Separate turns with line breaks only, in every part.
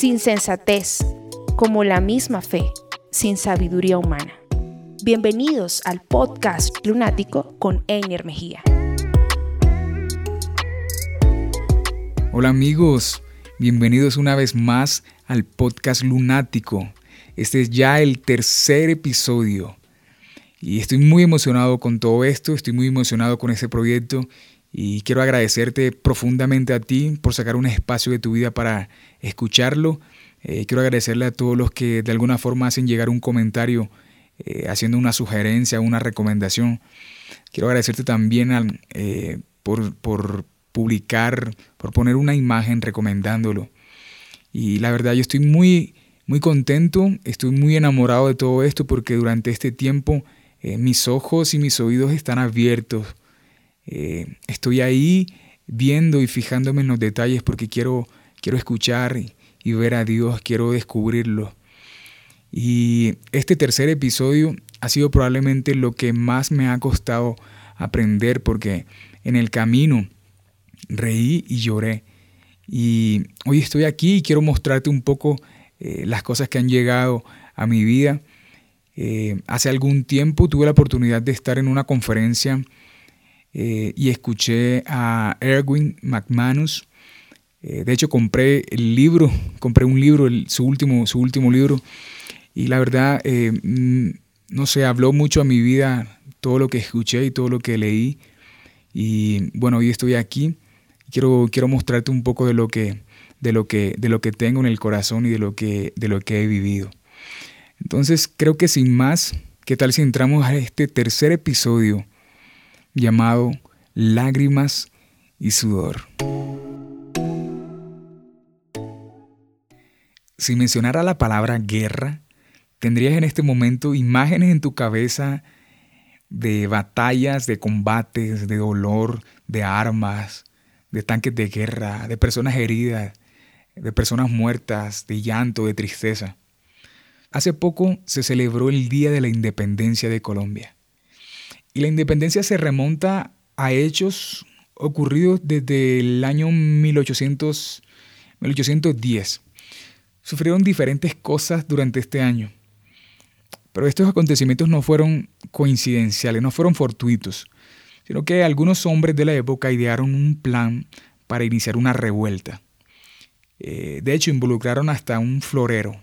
sin sensatez, como la misma fe, sin sabiduría humana. Bienvenidos al podcast Lunático con Einer Mejía.
Hola amigos, bienvenidos una vez más al podcast Lunático. Este es ya el tercer episodio y estoy muy emocionado con todo esto, estoy muy emocionado con este proyecto y quiero agradecerte profundamente a ti por sacar un espacio de tu vida para escucharlo. Eh, quiero agradecerle a todos los que de alguna forma hacen llegar un comentario eh, haciendo una sugerencia, una recomendación. Quiero agradecerte también eh, por, por publicar, por poner una imagen recomendándolo. Y la verdad yo estoy muy, muy contento, estoy muy enamorado de todo esto porque durante este tiempo mis ojos y mis oídos están abiertos eh, estoy ahí viendo y fijándome en los detalles porque quiero, quiero escuchar y, ver a Dios, quiero descubrirlo. Y este tercer episodio ha sido probablemente lo que más me ha costado aprender porque en el camino reí y lloré. Y hoy estoy aquí y quiero mostrarte un poco eh, las cosas que han llegado a mi vida. Eh, hace algún tiempo tuve la oportunidad de estar en una conferencia eh, y escuché a Erwin McManus. Eh, de hecho, compré el libro, compré un libro, su, último, su último libro, y la verdad, eh, mm, no sé, habló mucho a mi vida todo lo que escuché y todo lo que leí. Y bueno, hoy estoy aquí. Quiero, quiero mostrarte un poco de lo, que, de, lo que, de lo que tengo en el corazón y de lo que, de lo que he vivido. Entonces, creo que sin más, ¿qué tal si entramos a este tercer episodio llamado Lágrimas y Sudor. Si mencionara la palabra guerra, tendrías en este momento imágenes en tu cabeza de batallas, de combates, de dolor, de armas, de tanques de guerra, de personas heridas, de personas muertas, de llanto, de tristeza. Hace poco se celebró el Día de la Independencia de Colombia. Y la independencia se remonta a hechos ocurridos desde el año 1800, 1810. Sufrieron diferentes cosas durante este año. Pero estos acontecimientos no fueron coincidenciales, no fueron fortuitos, sino que algunos hombres de la época idearon un plan para iniciar una revuelta. Eh, de hecho, involucraron hasta un florero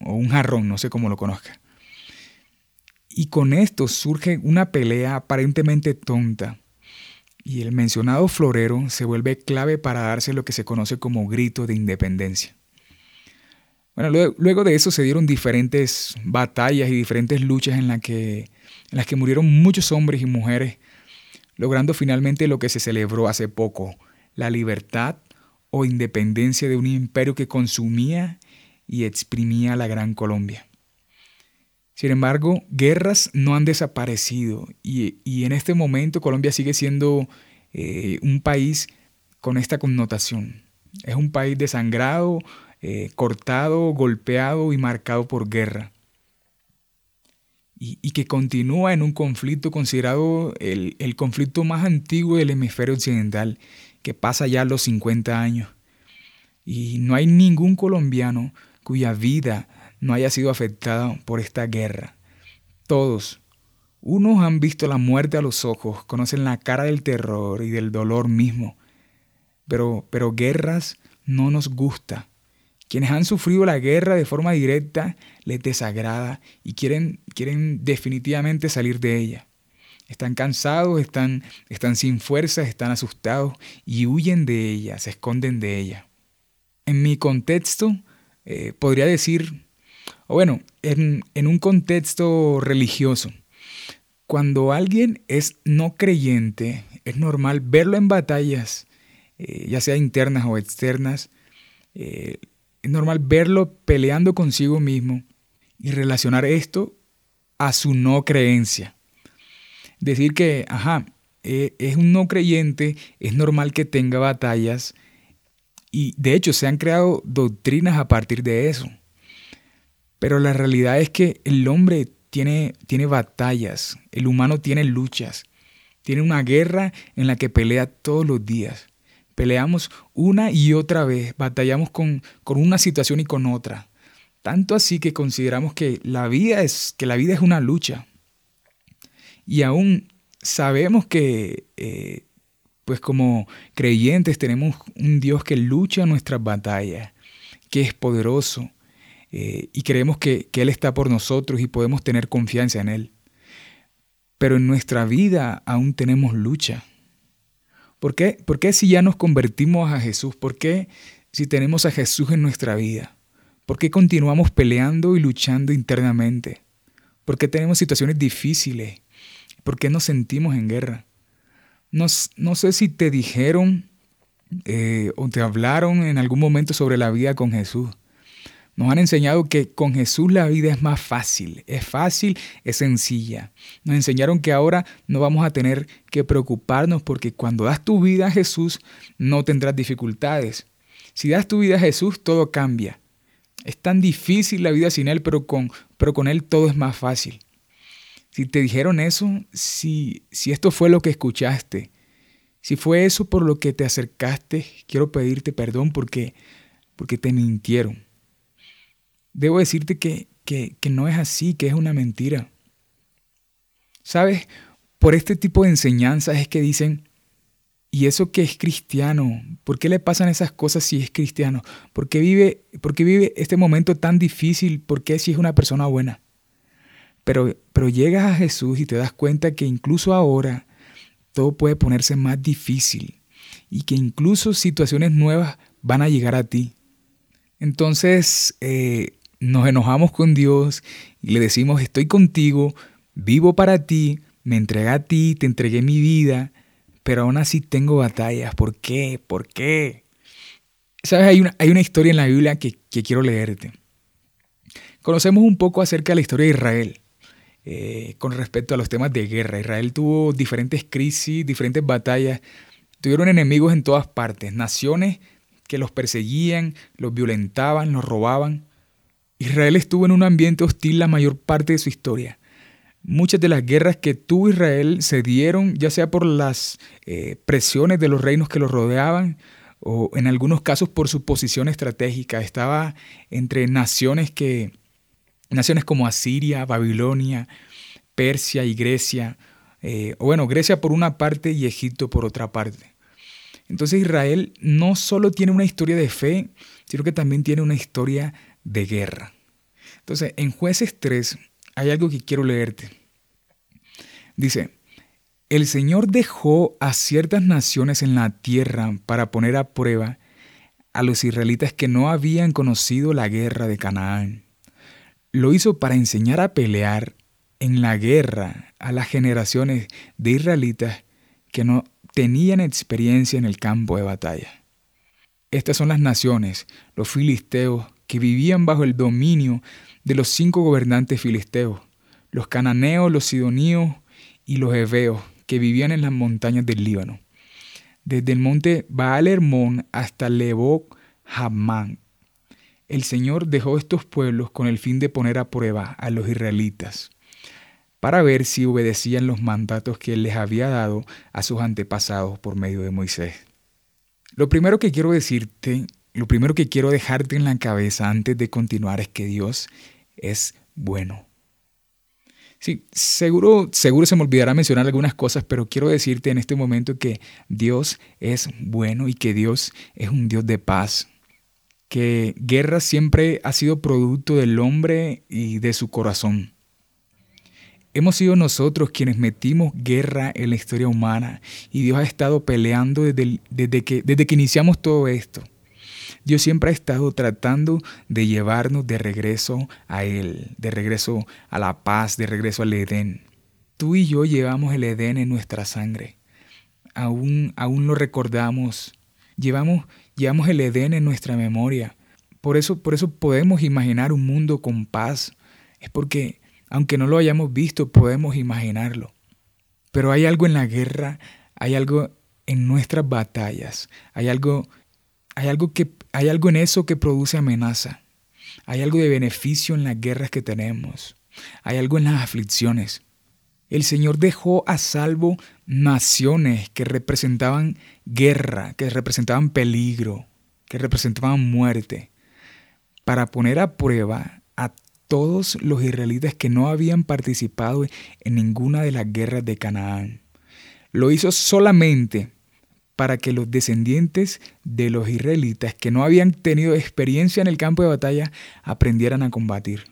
o un jarrón, no sé cómo lo conozca. Y con esto surge una pelea aparentemente tonta. Y el mencionado florero se vuelve clave para darse lo que se conoce como grito de independencia. Bueno, luego de eso se dieron diferentes batallas y diferentes luchas en, que, en las que murieron muchos hombres y mujeres, logrando finalmente lo que se celebró hace poco, la libertad o independencia de un imperio que consumía y exprimía la Gran Colombia. Sin embargo, guerras no han desaparecido y, en este momento Colombia sigue siendo eh, un país con esta connotación. Es un país desangrado, eh, cortado, golpeado y marcado por guerra. Y, que continúa en un conflicto considerado el, el conflicto más antiguo del hemisferio occidental, que pasa ya los 50 años. Y no hay ningún colombiano cuya vida no haya sido afectada por esta guerra. Todos, unos han visto la muerte a los ojos, conocen la cara del terror y del dolor mismo. Pero, pero guerras no nos gusta. Quienes han sufrido la guerra de forma directa les desagrada y quieren, quieren definitivamente salir de ella. Están cansados, están, están sin fuerzas, están asustados y huyen de ella, se esconden de ella. En mi contexto, eh, podría decir o bueno, en, un contexto religioso, cuando alguien es no creyente, es normal verlo en batallas, eh, ya sea internas o externas, eh, es normal verlo peleando consigo mismo y relacionar esto a su no creencia. Decir que, ajá, eh, es un no creyente, es normal que tenga batallas y de hecho se han creado doctrinas a partir de eso. Pero la realidad es que el hombre tiene, tiene batallas, el humano tiene luchas, tiene una guerra en la que pelea todos los días. Peleamos una y otra vez, batallamos con, con una situación y con otra. Tanto así que consideramos que la vida es, que la vida es una lucha. Y aún sabemos que, eh, pues como creyentes, tenemos un Dios que lucha nuestras batallas, que es poderoso, eh, y creemos que, Él está por nosotros y podemos tener confianza en Él. Pero en nuestra vida aún tenemos lucha. ¿Por qué? ¿Por qué si ya nos convertimos a Jesús? ¿Por qué si tenemos a Jesús en nuestra vida? ¿Por qué continuamos peleando y luchando internamente? ¿Por qué tenemos situaciones difíciles? ¿Por qué nos sentimos en guerra? No, no sé si te dijeron eh, o te hablaron en algún momento sobre la vida con Jesús. Nos han enseñado que con Jesús la vida es más fácil, es fácil, es sencilla. Nos enseñaron que ahora no vamos a tener que preocuparnos porque cuando das tu vida a Jesús no tendrás dificultades. Si das tu vida a Jesús todo cambia. Es tan difícil la vida sin Él, pero con, Él todo es más fácil. Si te dijeron eso, si, si esto fue lo que escuchaste, si fue eso por lo que te acercaste, quiero pedirte perdón porque, porque te mintieron debo decirte que, no es así, que es una mentira. ¿Sabes? Por este tipo de enseñanzas es que dicen, ¿y eso que es cristiano? ¿Por qué le pasan esas cosas si es cristiano? ¿Por qué vive, por qué vive este momento tan difícil? ¿Por qué si es una persona buena? Pero, pero llegas a Jesús y te das cuenta que incluso ahora todo puede ponerse más difícil y que incluso situaciones nuevas van a llegar a ti. Entonces, eh, nos enojamos con Dios y le decimos, estoy contigo, vivo para ti, me entregué a ti, te entregué mi vida, pero aún así tengo batallas. ¿Por qué? ¿Por qué? Sabes, hay una, hay una historia en la Biblia que, quiero leerte. Conocemos un poco acerca de la historia de Israel. Eh, con respecto a los temas de guerra. Israel tuvo diferentes crisis, diferentes batallas, tuvieron enemigos en todas partes, naciones que los perseguían, los violentaban, los robaban. Israel estuvo en un ambiente hostil la mayor parte de su historia. Muchas de las guerras que tuvo Israel se dieron ya sea por las eh, presiones de los reinos que lo rodeaban o en algunos casos por su posición estratégica. Estaba entre naciones que naciones como Asiria, Babilonia, Persia y Grecia, eh, bueno, Grecia por una parte y Egipto por otra parte. Entonces Israel no solo tiene una historia de fe, sino que también tiene una historia de guerra. Entonces, en jueces 3 hay algo que quiero leerte. Dice, el Señor dejó a ciertas naciones en la tierra para poner a prueba a los israelitas que no habían conocido la guerra de Canaán. Lo hizo para enseñar a pelear en la guerra a las generaciones de israelitas que no tenían experiencia en el campo de batalla. Estas son las naciones, los filisteos, que vivían bajo el dominio de los cinco gobernantes filisteos, los cananeos, los sidoníos y los heveos, que vivían en las montañas del Líbano, desde el monte Baal Hermón hasta Lebo Hamán. El Señor dejó estos pueblos con el fin de poner a prueba a los israelitas, para ver si obedecían los mandatos que Él les había dado a sus antepasados por medio de Moisés. Lo primero que quiero decirte lo primero que quiero dejarte en la cabeza antes de continuar es que Dios es bueno. Sí, seguro, seguro se me olvidará mencionar algunas cosas, pero quiero decirte en este momento que Dios es bueno y que Dios es un Dios de paz. Que guerra siempre ha sido producto del hombre y de su corazón. Hemos sido nosotros quienes metimos guerra en la historia humana y Dios ha estado peleando desde, desde, que, desde que iniciamos todo esto. Dios siempre ha estado tratando de llevarnos de regreso a Él, de regreso a la paz, de regreso al Edén. Tú y yo llevamos el Edén en nuestra sangre. Aún, aún lo recordamos. Llevamos, llevamos el Edén en nuestra memoria. Por eso, por eso podemos imaginar un mundo con paz. Es porque, aunque no lo hayamos visto, podemos imaginarlo. Pero hay algo en la guerra, hay algo en nuestras batallas, hay algo, hay algo que hay algo en eso que produce amenaza. Hay algo de beneficio en las guerras que tenemos. Hay algo en las aflicciones. El Señor dejó a salvo naciones que representaban guerra, que representaban peligro, que representaban muerte, para poner a prueba a todos los israelitas que no habían participado en ninguna de las guerras de Canaán. Lo hizo solamente para que los descendientes de los israelitas que no habían tenido experiencia en el campo de batalla aprendieran a combatir.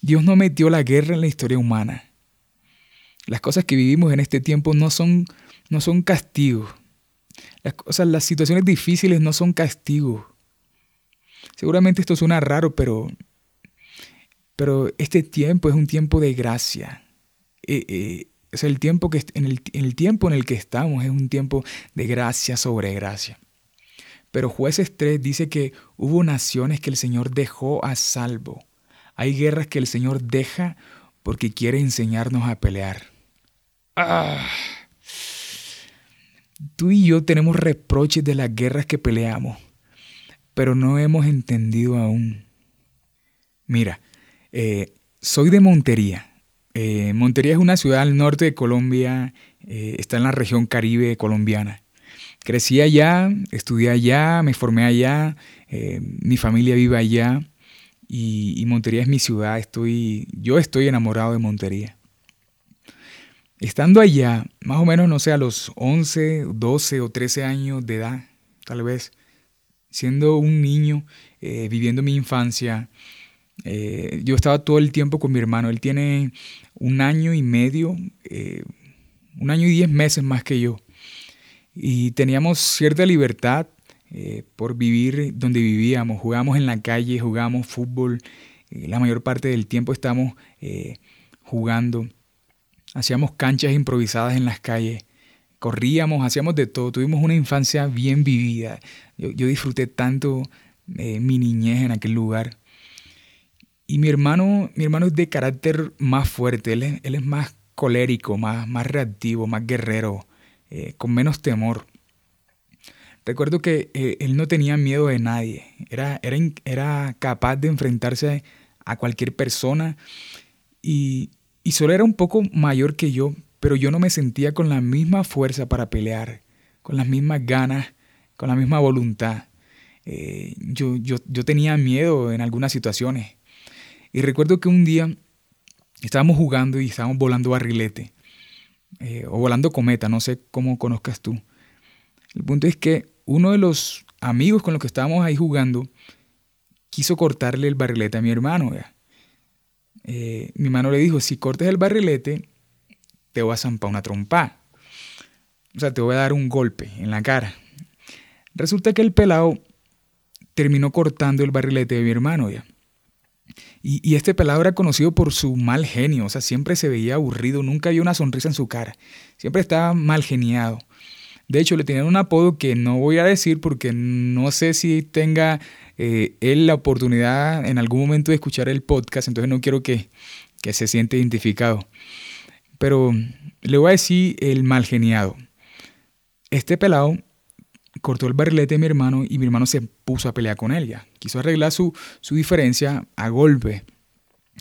Dios no metió la guerra en la historia humana. Las cosas que vivimos en este tiempo no son, no son castigos. Las, cosas, las situaciones difíciles no son castigos. Seguramente esto suena raro, pero, pero este tiempo es un tiempo de gracia. Eh, eh, el tiempo que, en, el, en el tiempo en el que estamos es un tiempo de gracia sobre gracia. Pero jueces 3 dice que hubo naciones que el Señor dejó a salvo. Hay guerras que el Señor deja porque quiere enseñarnos a pelear. Ah. Tú y yo tenemos reproches de las guerras que peleamos, pero no hemos entendido aún. Mira, eh, soy de Montería. Eh, Montería es una ciudad al norte de Colombia, eh, está en la región caribe colombiana. Crecí allá, estudié allá, me formé allá, mi familia vive allá y, y, Montería es mi ciudad. Estoy, yo estoy enamorado de Montería. Estando allá, más o menos, no sé, a los 11, 12 o 13 años de edad, tal vez, siendo un niño, eh, viviendo mi infancia, eh, yo estaba todo el tiempo con mi hermano. Él tiene un año y medio, eh, un año y diez meses más que yo. Y teníamos cierta libertad por vivir donde vivíamos. Jugábamos en la calle, jugábamos fútbol. la mayor parte del tiempo estamos jugando. Hacíamos canchas improvisadas en las calles, corríamos, hacíamos de todo, tuvimos una infancia bien vivida. Yo, disfruté tanto eh, mi niñez en aquel lugar. Y mi hermano, mi hermano es de carácter más fuerte, él es, más colérico, más, más reactivo, más guerrero, eh, con menos temor. Recuerdo que eh, él no tenía miedo de nadie, era, era, era capaz de enfrentarse a cualquier persona y, y solo era un poco mayor que yo, pero yo no me sentía con la misma fuerza para pelear, con las mismas ganas, con la misma voluntad. Eh, yo, yo, yo tenía miedo en algunas situaciones. Y recuerdo que un día estábamos jugando y estábamos volando barrilete, eh, o volando cometa, no sé cómo conozcas tú. El punto es que uno de los amigos con los que estábamos ahí jugando quiso cortarle el barrilete a mi hermano. Eh, mi mano le dijo, si cortes el barrilete, te voy a zampar una trompa. O sea, te voy a dar un golpe en la cara. Resulta que el pelado terminó cortando el barrilete de mi hermano ya. Y, este pelado era conocido por su mal genio, o sea, siempre se veía aburrido, nunca había una sonrisa en su cara, siempre estaba mal geniado. De hecho, le tenían un apodo que no voy a decir porque no sé si tenga eh, él la oportunidad en algún momento de escuchar el podcast, entonces no quiero que, se siente identificado. Pero le voy a decir el mal geniado. Este pelado cortó el barrilete de mi hermano y mi hermano se puso a pelear con él ya. Quiso arreglar su, su diferencia a golpe.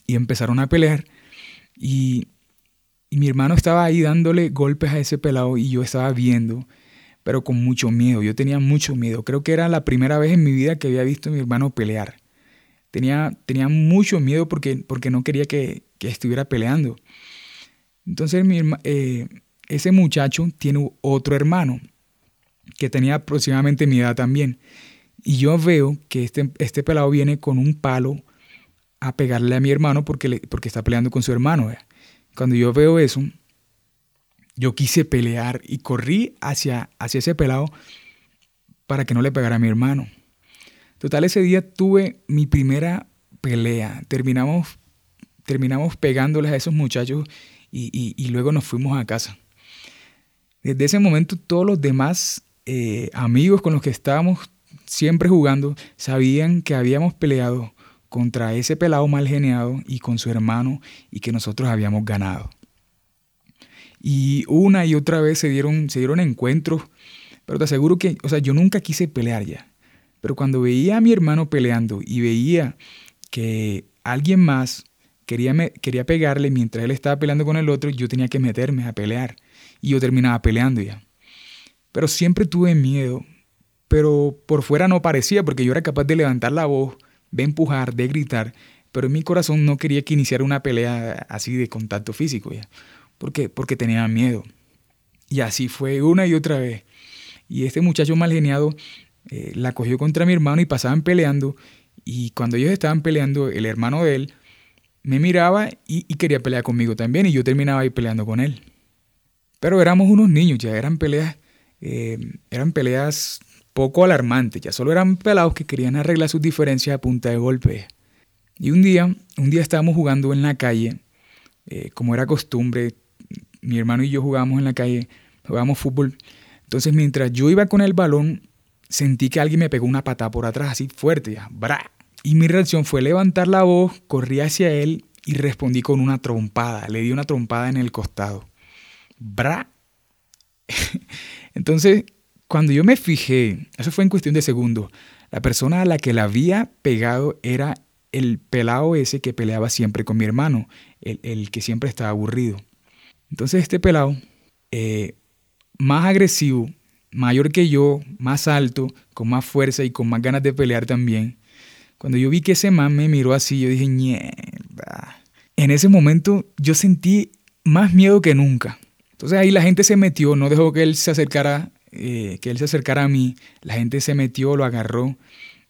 Y empezaron a pelear. Y, y mi hermano estaba ahí dándole golpes a ese pelado y yo estaba viendo pero con mucho miedo. Yo tenía mucho miedo. Creo que era la primera vez en mi vida que había visto a mi hermano pelear. Tenía, tenía mucho miedo porque, porque no quería que, estuviera peleando. Entonces eh, ese muchacho tiene otro hermano que tenía aproximadamente mi edad también. Y yo veo que este, este pelado viene con un palo a pegarle a mi hermano porque, le, porque está peleando con su hermano. Cuando yo veo eso, yo quise pelear y corrí hacia, hacia ese pelado para que no le pegara a mi hermano. Total, ese día tuve mi primera pelea. Terminamos, terminamos pegándoles a esos muchachos y, luego nos fuimos a casa. Desde ese momento todos los demás eh, amigos con los que estábamos siempre jugando sabían que habíamos peleado contra ese pelado mal geniado y con su hermano y que nosotros habíamos ganado. Y una y otra vez se dieron, se dieron encuentros, pero te aseguro que, o sea, yo nunca quise pelear ya. Pero cuando veía a mi hermano peleando y veía que alguien más quería, quería pegarle mientras él estaba peleando con el otro, yo tenía que meterme a pelear. Y yo terminaba peleando ya. Pero siempre tuve miedo, pero por fuera no parecía porque yo era capaz de levantar la voz, de empujar, de gritar, pero en mi corazón no quería que iniciara una pelea así de contacto físico ya. ¿Por qué? Porque tenía miedo. Y así fue una y otra vez. Y este muchacho mal geniado eh, la cogió contra mi hermano y pasaban peleando. Y cuando ellos estaban peleando, el hermano de él me miraba y, quería pelear conmigo también. Y yo terminaba ahí peleando con él. Pero éramos unos niños, ya eran peleas, eh, eran peleas poco alarmantes, ya solo eran pelados que querían arreglar sus diferencias a punta de golpe. Y un día, un día estábamos jugando en la calle, eh, como era costumbre, mi hermano y yo jugábamos en la calle, jugábamos fútbol. Entonces mientras yo iba con el balón, sentí que alguien me pegó una patada por atrás así fuerte, ya, ¡bra! Y mi reacción fue levantar la voz, corrí hacia él y respondí con una trompada. Le di una trompada en el costado. ¡Bra! Entonces, cuando yo me fijé, eso fue en cuestión de segundos, la persona a la que la había pegado era el pelado ese que peleaba siempre con mi hermano, el, que siempre estaba aburrido. Entonces este pelado, eh, más agresivo, mayor que yo, más alto, con más fuerza y con más ganas de pelear también, cuando yo vi que ese man me miró así, yo dije, mierda. En ese momento yo sentí más miedo que nunca. Entonces ahí la gente se metió, no dejó que él se acercara, eh, que él se acercara a mí. La gente se metió, lo agarró.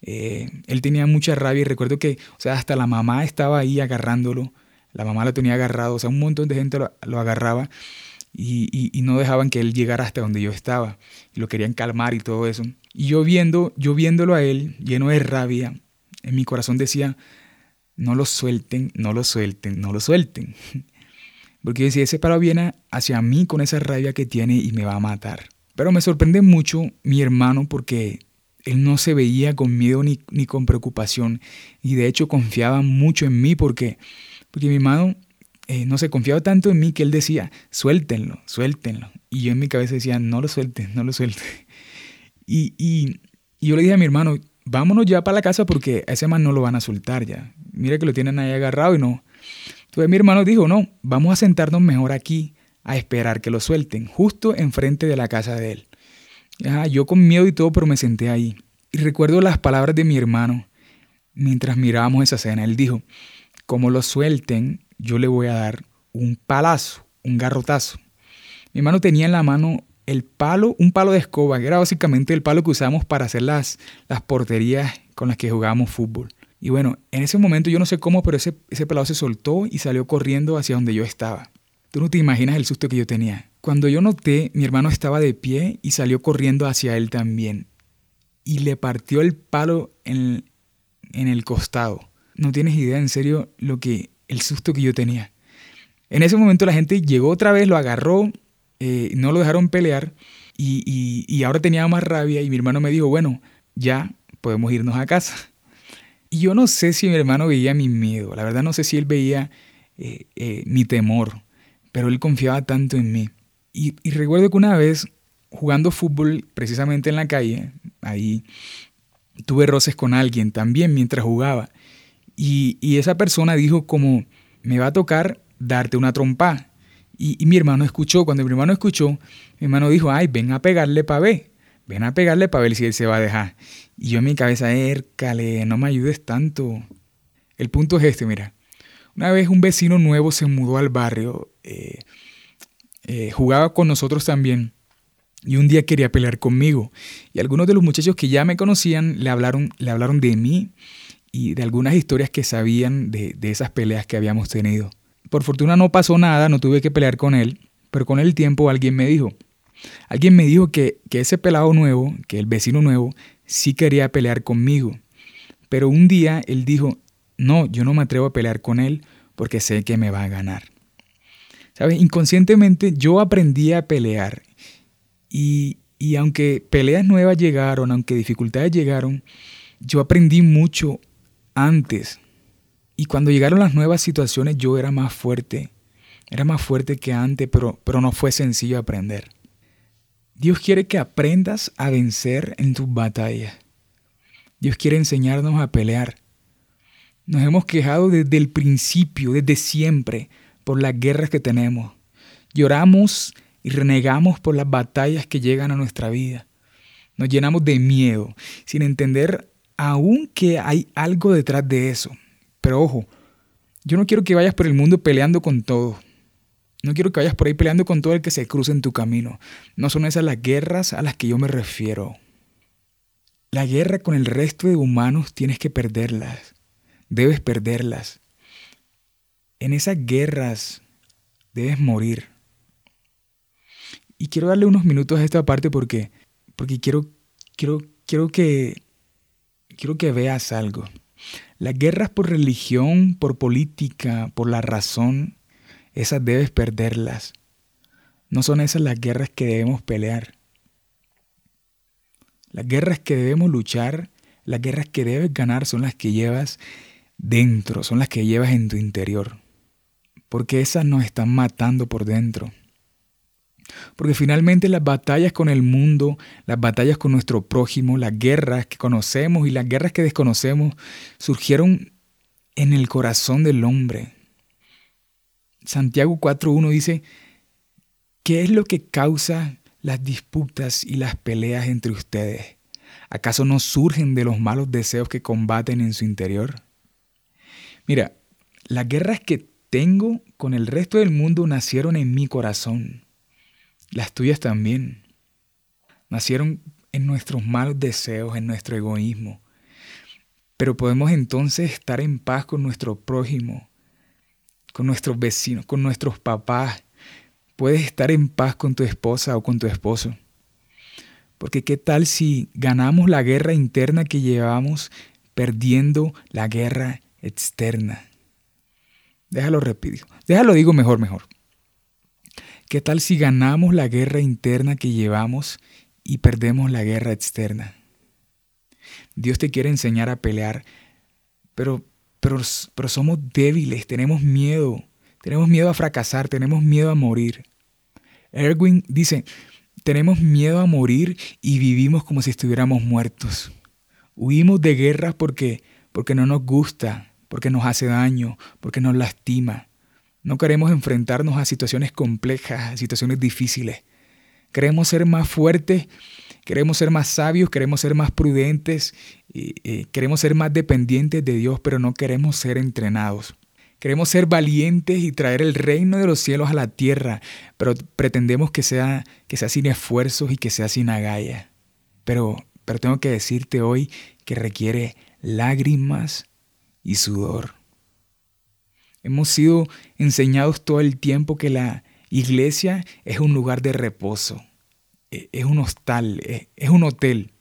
Eh, él tenía mucha rabia y recuerdo que, o sea, hasta la mamá estaba ahí agarrándolo. La mamá lo tenía agarrado, o sea, un montón de gente lo, agarraba y, y, no dejaban que él llegara hasta donde yo estaba. Y lo querían calmar y todo eso. Y yo viendo, yo viéndolo a él, lleno de rabia, en mi corazón decía, no lo suelten, no lo suelten, no lo suelten. Porque decía, ese palo viene hacia mí con esa rabia que tiene y me va a matar. Pero me sorprende mucho mi hermano porque él no se veía con miedo ni, ni con preocupación. Y de hecho confiaba mucho en mí porque, porque mi hermano eh, no se confiaba tanto en mí que él decía, suéltenlo, suéltenlo. Y yo en mi cabeza decía, no lo suelten, no lo suelten. Y, y, y yo le dije a mi hermano, vámonos ya para la casa porque a ese man no lo van a soltar ya. Mira que lo tienen ahí agarrado y no. Entonces mi hermano dijo, no, vamos a sentarnos mejor aquí a esperar que lo suelten, justo enfrente de la casa de él. yo con miedo y todo, pero me senté ahí. Y recuerdo las palabras de mi hermano mientras mirábamos esa escena. Él dijo, como lo suelten, yo le voy a dar un palazo, un garrotazo. Mi hermano tenía en la mano el palo, un palo de escoba, que era básicamente el palo que usamos para hacer las, las porterías con las que jugábamos fútbol. Y bueno, en ese momento yo no sé cómo, pero ese, ese pelado se soltó y salió corriendo hacia donde yo estaba. Tú no te imaginas el susto que yo tenía. Cuando yo noté, mi hermano estaba de pie y salió corriendo hacia él también. Y le partió el palo en, en el costado. No tienes idea, en serio, lo que el susto que yo tenía. En ese momento la gente llegó otra vez, lo agarró, eh, no lo dejaron pelear y, ahora tenía más rabia y mi hermano me dijo, bueno, ya podemos irnos a casa. Y yo no sé si mi hermano veía mi miedo, la verdad no sé si él veía eh, eh, mi temor, pero él confiaba tanto en mí. Y, recuerdo que una vez, jugando fútbol precisamente en la calle, ahí tuve roces con alguien también mientras jugaba. Y, y esa persona dijo como, me va a tocar darte una trompa. Y, mi hermano escuchó, cuando mi hermano escuchó, mi hermano dijo, ay, ven a pegarle para ver, ven a pegarle para ver si él se va a dejar. Y yo en mi cabeza, ércale, no me ayudes tanto. El punto es este, mira. Una vez un vecino nuevo se mudó al barrio, eh, eh, jugaba con nosotros también. Y un día quería pelear conmigo. Y algunos de los muchachos que ya me conocían le hablaron, le hablaron de mí y de algunas historias que sabían de, de esas peleas que habíamos tenido. Por fortuna no pasó nada, no tuve que pelear con él, pero con el tiempo alguien me dijo, alguien me dijo que, que ese pelado nuevo, que el vecino nuevo, sí quería pelear conmigo. Pero un día él dijo, no, yo no me atrevo a pelear con él porque sé que me va a ganar. ¿Sabes? Inconscientemente yo aprendí a pelear. Y, y aunque peleas nuevas llegaron, aunque dificultades llegaron, yo aprendí mucho antes y cuando llegaron las nuevas situaciones yo era más fuerte, era más fuerte que antes, pero, pero no fue sencillo aprender. Dios quiere que aprendas a vencer en tus batallas. Dios quiere enseñarnos a pelear. Nos hemos quejado desde el principio, desde siempre, por las guerras que tenemos. Lloramos y renegamos por las batallas que llegan a nuestra vida. Nos llenamos de miedo, sin entender aún que hay algo detrás de eso. Pero ojo, yo no quiero que vayas por el mundo peleando con todo. No quiero que vayas por ahí peleando con todo el que se cruce en tu camino. No son esas las guerras a las que yo me refiero. La guerra con el resto de humanos tienes que perderlas. Debes perderlas. En esas guerras debes morir. Y quiero darle unos minutos a esta parte porque, porque quiero, quiero, quiero, que, quiero que veas algo. Las guerras por religión, por política, por la razón, esas debes perderlas. No son esas las guerras que debemos pelear. Las guerras que debemos luchar, las guerras que debes ganar son las que llevas dentro, son las que llevas en tu interior. Porque esas nos están matando por dentro. Porque finalmente las batallas con el mundo, las batallas con nuestro prójimo, las guerras que conocemos y las guerras que desconocemos, surgieron en el corazón del hombre. Santiago 4.1 dice, ¿qué es lo que causa las disputas y las peleas entre ustedes? ¿Acaso no surgen de los malos deseos que combaten en su interior? Mira, las guerras que tengo con el resto del mundo nacieron en mi corazón. Las tuyas también. Nacieron en nuestros malos deseos, en nuestro egoísmo. Pero podemos entonces estar en paz con nuestro prójimo, con nuestros vecinos, con nuestros papás. Puedes estar en paz con tu esposa o con tu esposo. Porque qué tal si ganamos la guerra interna que llevamos perdiendo la guerra externa. Déjalo repito. Déjalo digo mejor, mejor. ¿Qué tal si ganamos la guerra interna que llevamos y perdemos la guerra externa? Dios te quiere enseñar a pelear, pero pero, somos débiles, tenemos miedo, tenemos miedo a fracasar, tenemos miedo a morir. Erwin dice, tenemos miedo a morir y vivimos como si estuviéramos muertos. Huimos de guerras porque, porque no nos gusta, porque nos hace daño, porque nos lastima. No queremos enfrentarnos a situaciones complejas, a situaciones difíciles. Queremos ser más fuertes Queremos ser más sabios, queremos ser más prudentes, y, queremos ser más dependientes de Dios, pero no queremos ser entrenados. Queremos ser valientes y traer el reino de los cielos a la tierra, pero pretendemos que sea, que sea sin esfuerzos y que sea sin agallas. Pero, pero tengo que decirte hoy que requiere lágrimas y sudor. Hemos sido enseñados todo el tiempo que la iglesia es un lugar de reposo e, es un hostal, e, es, un hotel.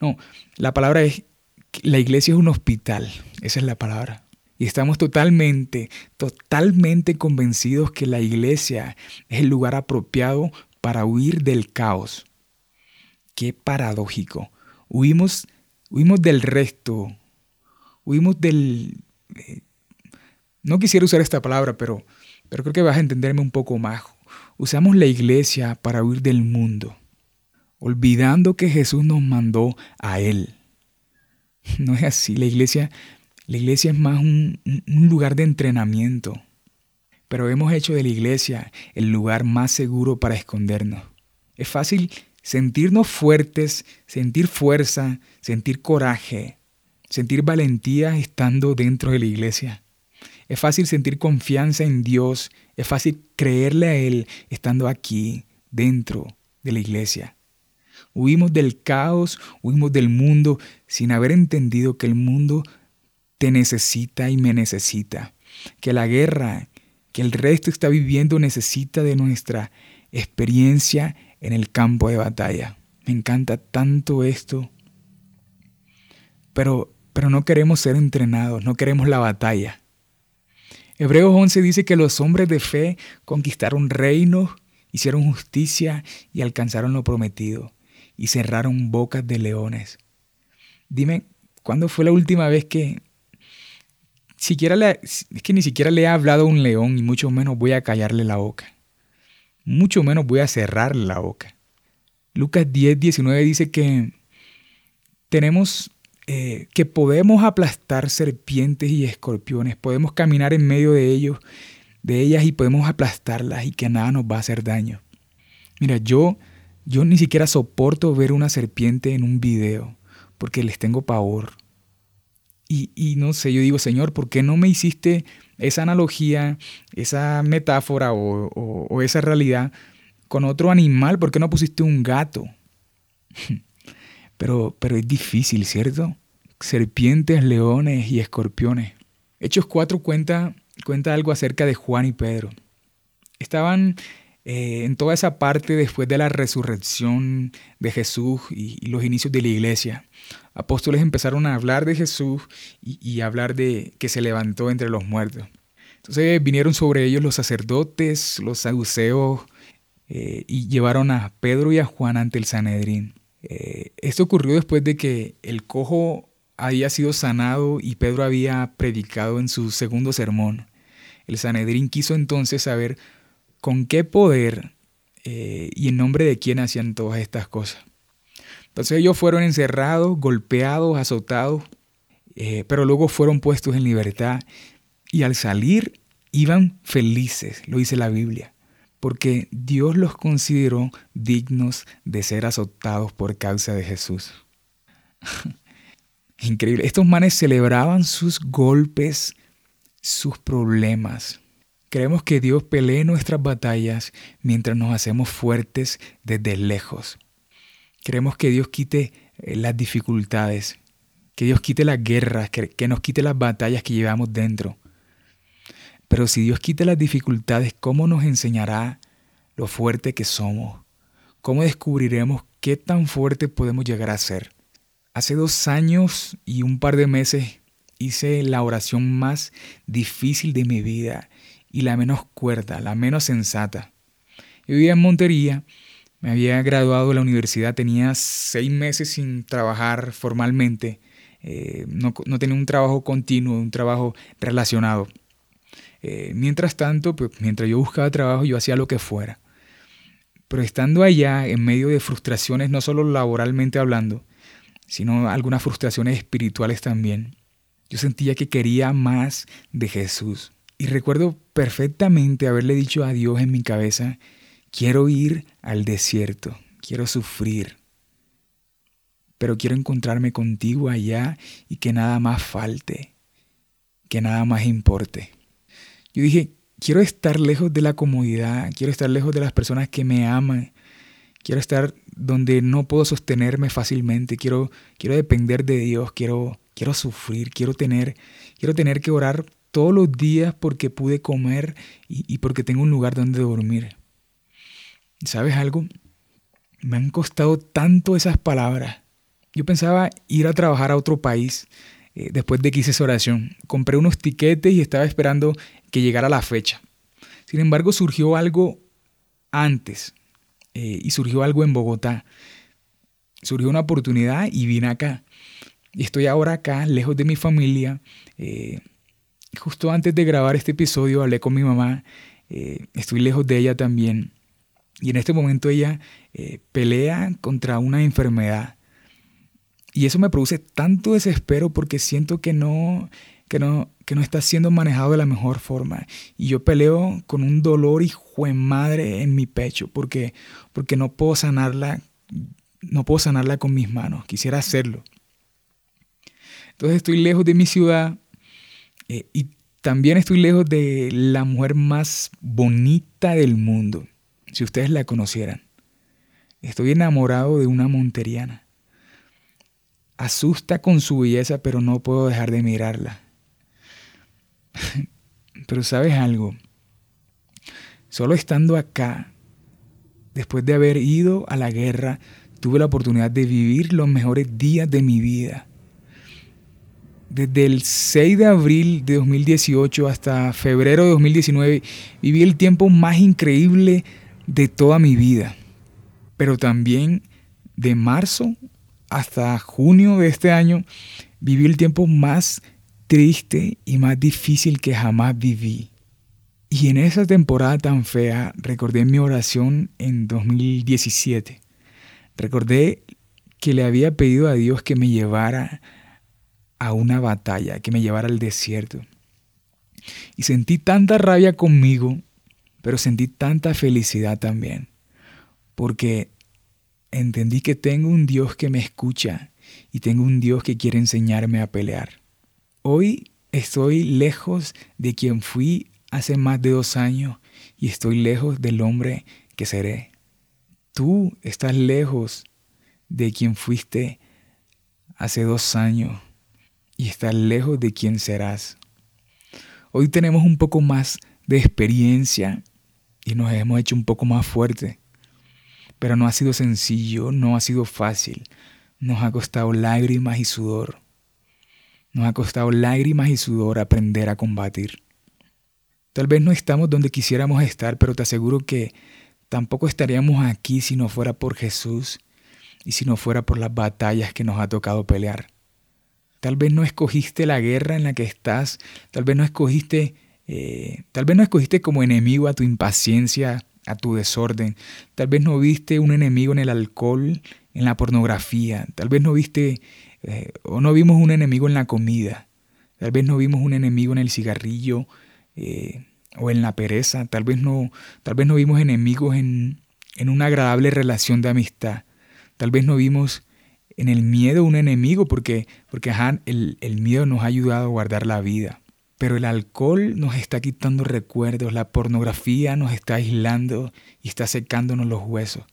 No, la palabra es, la iglesia es un hospital, esa es la palabra. Y estamos totalmente, totalmente convencidos que la iglesia es el lugar apropiado para huir del caos. Qué paradójico. Huimos, huimos del resto, huimos del... Eh, no quisiera usar esta palabra, pero, pero creo que vas a entenderme un poco más. Usamos la iglesia para huir del mundo, olvidando que Jesús nos mandó a Él. No es así, la iglesia, la iglesia es más un, un lugar de entrenamiento, pero hemos hecho de la iglesia el lugar más seguro para escondernos. Es fácil sentirnos fuertes, sentir fuerza, sentir coraje, sentir valentía estando dentro de la iglesia. Es fácil sentir confianza en Dios, es fácil creerle a Él estando aquí, dentro de la iglesia. Huimos del caos, huimos del mundo sin haber entendido que el mundo te necesita y me necesita, que la guerra que el resto está viviendo necesita de nuestra experiencia en el campo de batalla. Me encanta tanto esto. Pero, pero no queremos ser entrenados, no queremos la batalla. Hebreos 11 dice que los hombres de fe conquistaron reinos, hicieron justicia y alcanzaron lo prometido, y cerraron bocas de leones. Dime, ¿cuándo fue la última vez que... Siquiera le, es que ni siquiera le he hablado a un león y mucho menos voy a callarle la boca. Mucho menos voy a cerrarle la boca. Lucas 10, 19 dice que tenemos eh, que podemos aplastar serpientes y escorpiones, podemos caminar en medio de ellos, de ellas y podemos aplastarlas y que nada nos va a hacer daño. Mira, yo, yo ni siquiera soporto ver una serpiente en un video porque les tengo pavor. Y, no sé, yo digo, Señor, ¿por qué no me hiciste esa analogía, esa metáfora o, o esa realidad con otro animal? ¿Por qué no pusiste un gato? Pero, pero es difícil, ¿cierto? Serpientes, leones y escorpiones. Hechos 4 cuenta, cuenta algo acerca de Juan y Pedro. Estaban eh, en toda esa parte después de la resurrección de Jesús y, los inicios de la iglesia. Apóstoles empezaron a hablar de Jesús y, a hablar de que se levantó entre los muertos. Entonces vinieron sobre ellos los sacerdotes, los saduceos, eh, y llevaron a Pedro y a Juan ante el Sanedrín. Eh, esto ocurrió después de que el cojo había sido sanado y Pedro había predicado en su segundo sermón. El Sanedrín quiso entonces saber con qué poder eh, y en nombre de quién hacían todas estas cosas. Entonces ellos fueron encerrados, golpeados, azotados, eh, pero luego fueron puestos en libertad y al salir iban felices, lo dice la Biblia porque Dios los consideró dignos de ser azotados por causa de Jesús. Increíble. Estos manes celebraban sus golpes, sus problemas. Creemos que Dios pelee nuestras batallas mientras nos hacemos fuertes desde lejos. Creemos que Dios quite eh, las dificultades, que Dios quite las guerras, que, que nos quite las batallas que llevamos dentro. Pero si Dios quita las dificultades, ¿cómo nos enseñará lo fuerte que somos? ¿Cómo descubriremos qué tan fuerte podemos llegar a ser? Hace dos años y un par de meses hice la oración más difícil de mi vida y la menos cuerda, la menos sensata. Yo vivía en Montería, me había graduado de la universidad, tenía seis meses sin trabajar formalmente, eh, no, no tenía un trabajo continuo, un trabajo relacionado. Eh, mientras tanto, pues, mientras yo buscaba trabajo, yo hacía lo que fuera. Pero estando allá, en medio de frustraciones, no solo laboralmente hablando, sino algunas frustraciones espirituales también, yo sentía que quería más de Jesús. Y recuerdo perfectamente haberle dicho a Dios en mi cabeza, quiero ir al desierto, quiero sufrir, pero quiero encontrarme contigo allá y que nada más falte, que nada más importe. Yo dije, quiero estar lejos de la comodidad, quiero estar lejos de las personas que me aman, quiero estar donde no puedo sostenerme fácilmente, quiero, quiero depender de Dios, quiero, quiero sufrir, quiero tener, quiero tener que orar todos los días porque pude comer y, porque tengo un lugar donde dormir. ¿Sabes algo? Me han costado tanto esas palabras. Yo pensaba ir a trabajar a otro país, eh, después de que hice esa oración. Compré unos tiquetes y estaba esperando que llegara la fecha. Sin embargo, surgió algo antes eh, y surgió algo en Bogotá. Surgió una oportunidad y vine acá. Y estoy ahora acá, lejos de mi familia. Eh, justo antes de grabar este episodio hablé con mi mamá. estoy lejos de ella también. Y en este momento ella pelea contra una enfermedad y eso me produce tanto desespero porque siento que no, que no, que no está siendo manejado de la mejor forma. Y yo peleo con un dolor y de madre en mi pecho porque, porque no puedo sanarla, no puedo sanarla con mis manos. Quisiera hacerlo. Entonces estoy lejos de mi ciudad eh, y también estoy lejos de la mujer más bonita del mundo, si ustedes la conocieran. Estoy enamorado de una monteriana asusta con su belleza, pero no puedo dejar de mirarla. pero sabes algo, solo estando acá, después de haber ido a la guerra, tuve la oportunidad de vivir los mejores días de mi vida. Desde el 6 de abril de 2018 hasta febrero de 2019 viví el tiempo más increíble de toda mi vida. Pero también de marzo hasta junio de este año viví el tiempo más triste y más difícil que jamás viví. Y en esa temporada tan fea recordé mi oración en 2017. Recordé que le había pedido a Dios que me llevara a una batalla que me llevara al desierto. Y sentí tanta rabia conmigo, pero sentí tanta felicidad también, porque entendí que tengo un Dios que me escucha y tengo un Dios que quiere enseñarme a pelear. Hoy estoy lejos de quien fui hace más de dos años y estoy lejos del hombre que seré. Tú estás lejos de quien fuiste hace dos años y estás lejos de quien serás. Hoy tenemos un poco más de experiencia y nos hemos hecho un poco más fuertes. Pero no ha sido sencillo, no ha sido fácil. Nos ha costado lágrimas y sudor. Nos ha costado lágrimas y sudor aprender a combatir. Tal vez no estamos donde quisiéramos estar, pero te aseguro que tampoco estaríamos aquí si no fuera por Jesús y si no fuera por las batallas que nos ha tocado pelear. Tal vez no escogiste la guerra en la que estás, tal vez no escogiste, eh, tal vez no escogiste como enemigo a tu impaciencia, a tu desorden, tal vez no viste un enemigo en el alcohol, en la pornografía, tal vez no viste eh, o no vimos un enemigo en la comida, tal vez no vimos un enemigo en el cigarrillo eh, o en la pereza, tal vez no, tal vez no vimos enemigos en, en una agradable relación de amistad, tal vez no vimos en el miedo un enemigo, porque, porque el, el miedo nos ha ayudado a guardar la vida. Pero el alcohol nos está quitando recuerdos, la pornografía nos está aislando y está secándonos los huesos.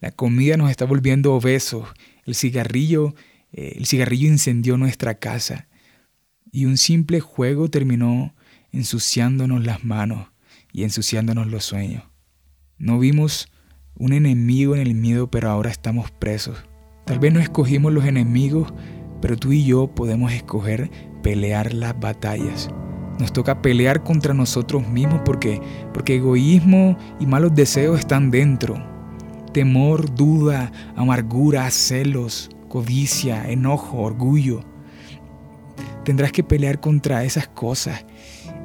La comida nos está volviendo obesos, el cigarrillo, eh, el cigarrillo incendió nuestra casa y un simple juego terminó ensuciándonos las manos y ensuciándonos los sueños. No vimos un enemigo en el miedo, pero ahora estamos presos. Tal vez no escogimos los enemigos, pero tú y yo podemos escoger pelear las batallas. Nos toca pelear contra nosotros mismos porque, porque egoísmo y malos deseos están dentro. Temor, duda, amargura, celos, codicia, enojo, orgullo. Tendrás que pelear contra esas cosas.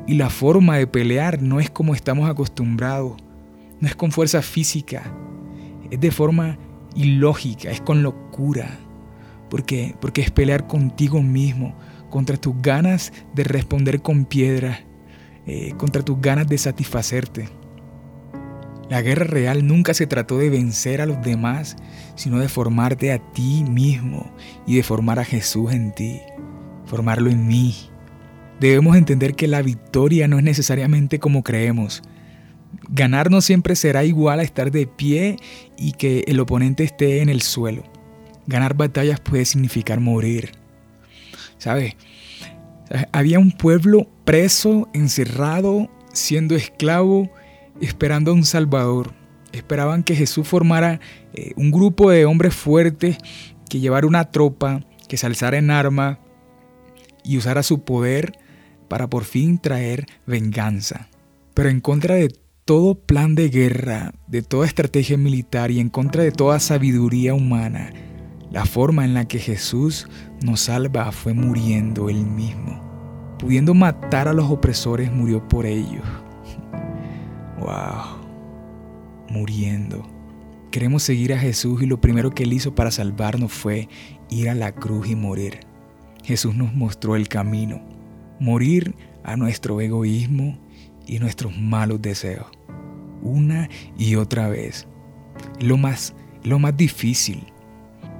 Y la forma de pelear no es como estamos acostumbrados. No es con fuerza física. Es de forma ilógica, es con locura, porque, porque es pelear contigo mismo, contra tus ganas de responder con piedra, eh, contra tus ganas de satisfacerte. La guerra real nunca se trató de vencer a los demás, sino de formarte a ti mismo y de formar a Jesús en ti, formarlo en mí. Debemos entender que la victoria no es necesariamente como creemos, Ganar no siempre será igual a estar de pie y que el oponente esté en el suelo. Ganar batallas puede significar morir. ¿Sabes? Había un pueblo preso, encerrado, siendo esclavo, esperando a un Salvador. Esperaban que Jesús formara eh, un grupo de hombres fuertes, que llevara una tropa, que se alzara en arma y usara su poder para por fin traer venganza. Pero en contra de todo plan de guerra, de toda estrategia militar y en contra de toda sabiduría humana, la forma en la que Jesús nos salva fue muriendo él mismo. Pudiendo matar a los opresores, murió por ellos. ¡Wow! Muriendo. Queremos seguir a Jesús y lo primero que él hizo para salvarnos fue ir a la cruz y morir. Jesús nos mostró el camino. Morir a nuestro egoísmo y nuestros malos deseos una y otra vez. Lo más, lo más difícil.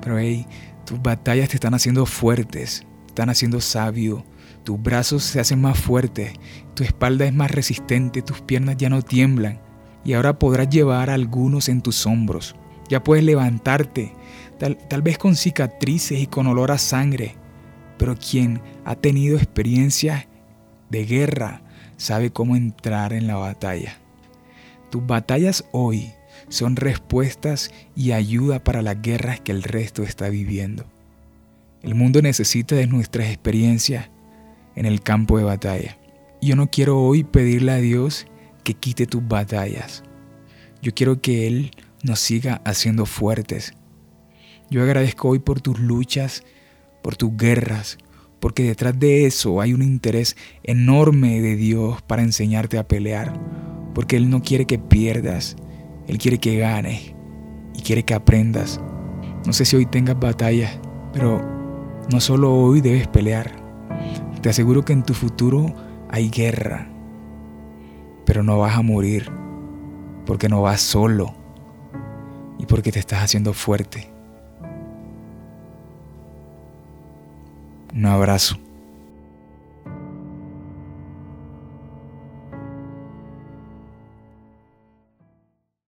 Pero hey, tus batallas te están haciendo fuertes, te están haciendo sabio. Tus brazos se hacen más fuertes, tu espalda es más resistente, tus piernas ya no tiemblan. Y ahora podrás llevar a algunos en tus hombros. Ya puedes levantarte, tal, tal vez con cicatrices y con olor a sangre. Pero quien ha tenido experiencia de guerra sabe cómo entrar en la batalla. Tus batallas hoy son respuestas y ayuda para las guerras que el resto está viviendo. El mundo necesita de nuestras experiencias en el campo de batalla. Yo no quiero hoy pedirle a Dios que quite tus batallas. Yo quiero que Él nos siga haciendo fuertes. Yo agradezco hoy por tus luchas, por tus guerras, porque detrás de eso hay un interés enorme de Dios para enseñarte a pelear, porque Él no quiere que pierdas, Él quiere que ganes y quiere que aprendas. No sé si hoy tengas batalla, pero No solo hoy debes pelear. Te aseguro que en tu futuro hay guerra. Pero no vas a morir porque no vas solo y porque te estás haciendo fuerte. Un abrazo.